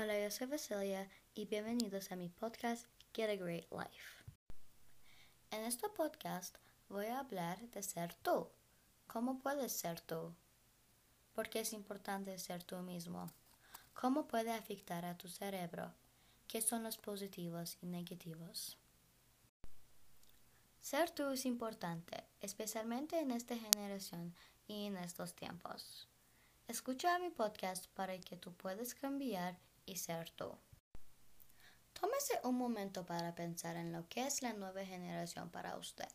Hola, yo soy Vasilia y bienvenidos a mi podcast Get a Great Life. En este podcast voy a hablar de ser tú. ¿Cómo puedes ser tú? ¿Por qué es importante ser tú mismo? ¿Cómo puede afectar a tu cerebro? ¿Qué son los positivos y negativos? Ser tú es importante, especialmente en esta generación y en estos tiempos. Escucha mi podcast para que tú puedas cambiar y ser. Tómese un momento para pensar en lo que es la nueva generación para usted.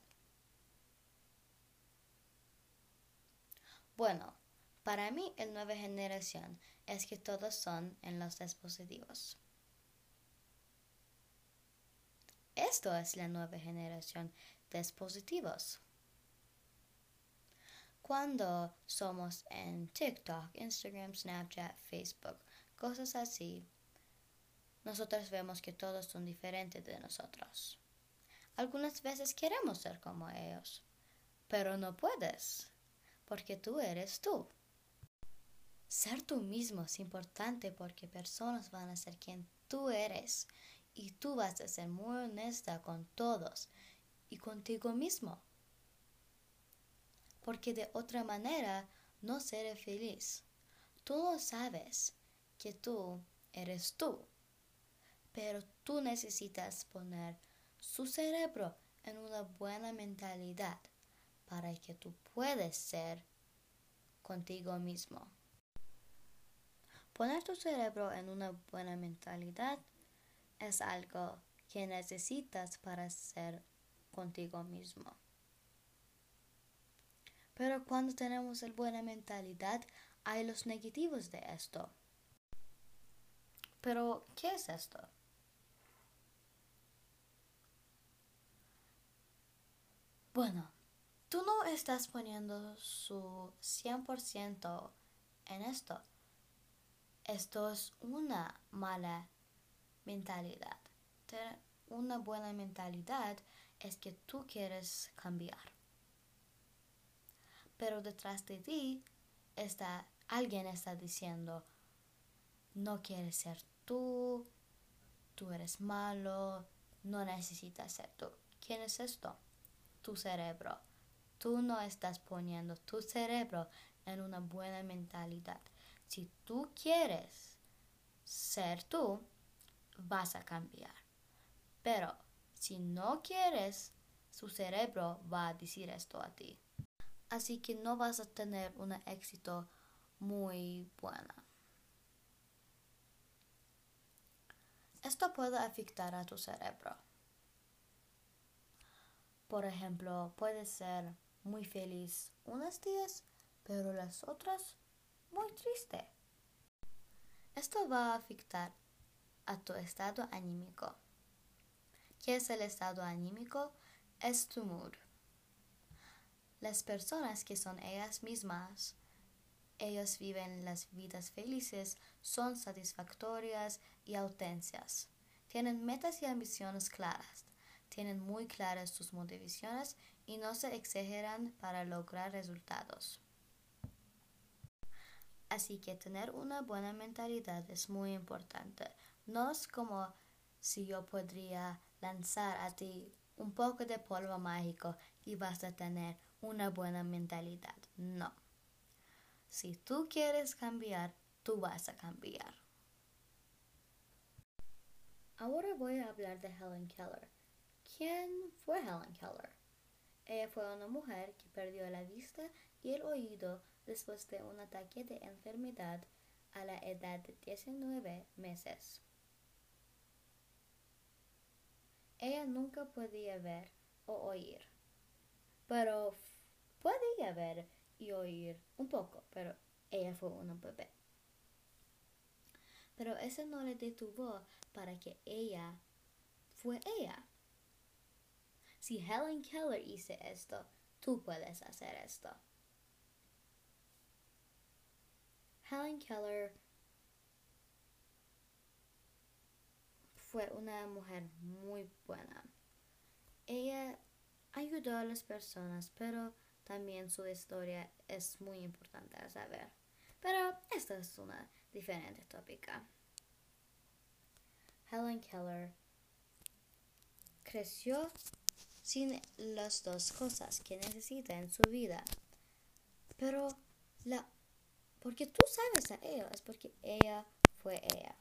Bueno, para mí la nueva generación es que todos son en los dispositivos. Esto es la nueva generación de dispositivos. Cuando somos en TikTok, Instagram, Snapchat, Facebook, cosas así, nosotros vemos que todos son diferentes de nosotros. Algunas veces queremos ser como ellos, pero no puedes, porque tú eres tú. Ser tú mismo es importante porque personas van a ser quien tú eres y tú vas a ser muy honesta con todos y contigo mismo. Porque de otra manera no seré feliz. Tú lo sabes que tú eres tú. Pero tú necesitas poner su cerebro en una buena mentalidad para que tú puedas ser contigo mismo. Poner tu cerebro en una buena mentalidad es algo que necesitas para ser contigo mismo. Pero cuando tenemos la buena mentalidad, hay los negativos de esto. Pero, ¿qué es esto? Bueno, tú no estás poniendo su 100% en esto. Esto es una mala mentalidad. Tener una buena mentalidad es que tú quieres cambiar. Pero detrás de ti está alguien está diciendo no quieres ser tú, tú eres malo, no necesitas ser tú. ¿Quién es esto? Tu cerebro. Tú no estás poniendo tu cerebro en una buena mentalidad. Si tú quieres ser tú, vas a cambiar. Pero si no quieres, su cerebro va a decir esto a ti. Así que no vas a tener un éxito muy bueno. Esto puede afectar a tu cerebro. Por ejemplo, puedes ser muy feliz unos días, pero las otras muy triste. Esto va a afectar a tu estado anímico. ¿Qué es el estado anímico? Es tu mood. Las personas que son ellas mismas, ellos viven las vidas felices, son satisfactorias y auténticas. Tienen metas y ambiciones claras, tienen muy claras sus motivaciones y no se exageran para lograr resultados. Así que tener una buena mentalidad es muy importante. No es como si yo podría lanzar a ti un poco de polvo mágico y vas a tener una buena mentalidad. No. Si tú quieres cambiar, tú vas a cambiar. Ahora voy a hablar de Helen Keller. ¿Quién fue Helen Keller? Ella fue una mujer que perdió la vista y el oído después de un ataque de enfermedad a la edad de 19 meses. Ella nunca podía ver o oír, pero podía ver y oír un poco, pero ella fue una bebé. Pero eso no le detuvo para que ella fue ella. Si Helen Keller hizo esto, tú puedes hacer esto. Helen Keller fue una mujer muy buena. Ella ayudó a las personas, pero también su historia es muy importante a saber. Pero esta es una diferente tópica. Helen Keller creció sin las dos cosas que necesita en su vida. Pero la porque tú sabes a ella es porque ella fue ella.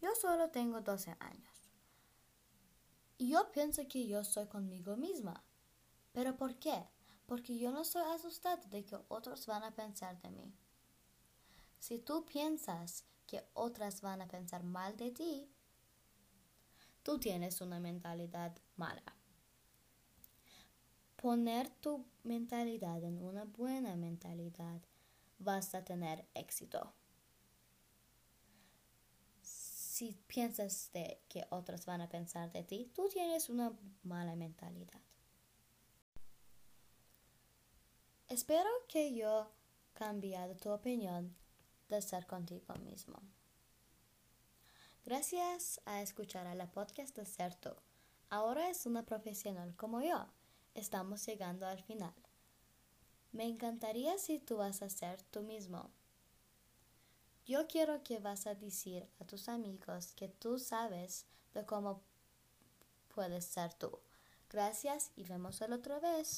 Yo solo tengo 12 años. Y yo pienso que yo soy conmigo misma. ¿Pero por qué? Porque yo no soy asustada de que otros van a pensar de mí. Si tú piensas que otras van a pensar mal de ti, tú tienes una mentalidad mala. Poner tu mentalidad en una buena mentalidad, vas a tener éxito. Si piensas que otros van a pensar de ti, tú tienes una mala mentalidad. Espero que yo cambiado tu opinión de ser contigo mismo. Gracias a escuchar a la podcast de Certo. Ahora es una profesional como yo. Estamos llegando al final. Me encantaría si tú vas a ser tú mismo. Yo quiero que vas a decir a tus amigos que tú sabes de cómo puedes ser tú. Gracias y vemos el otra vez.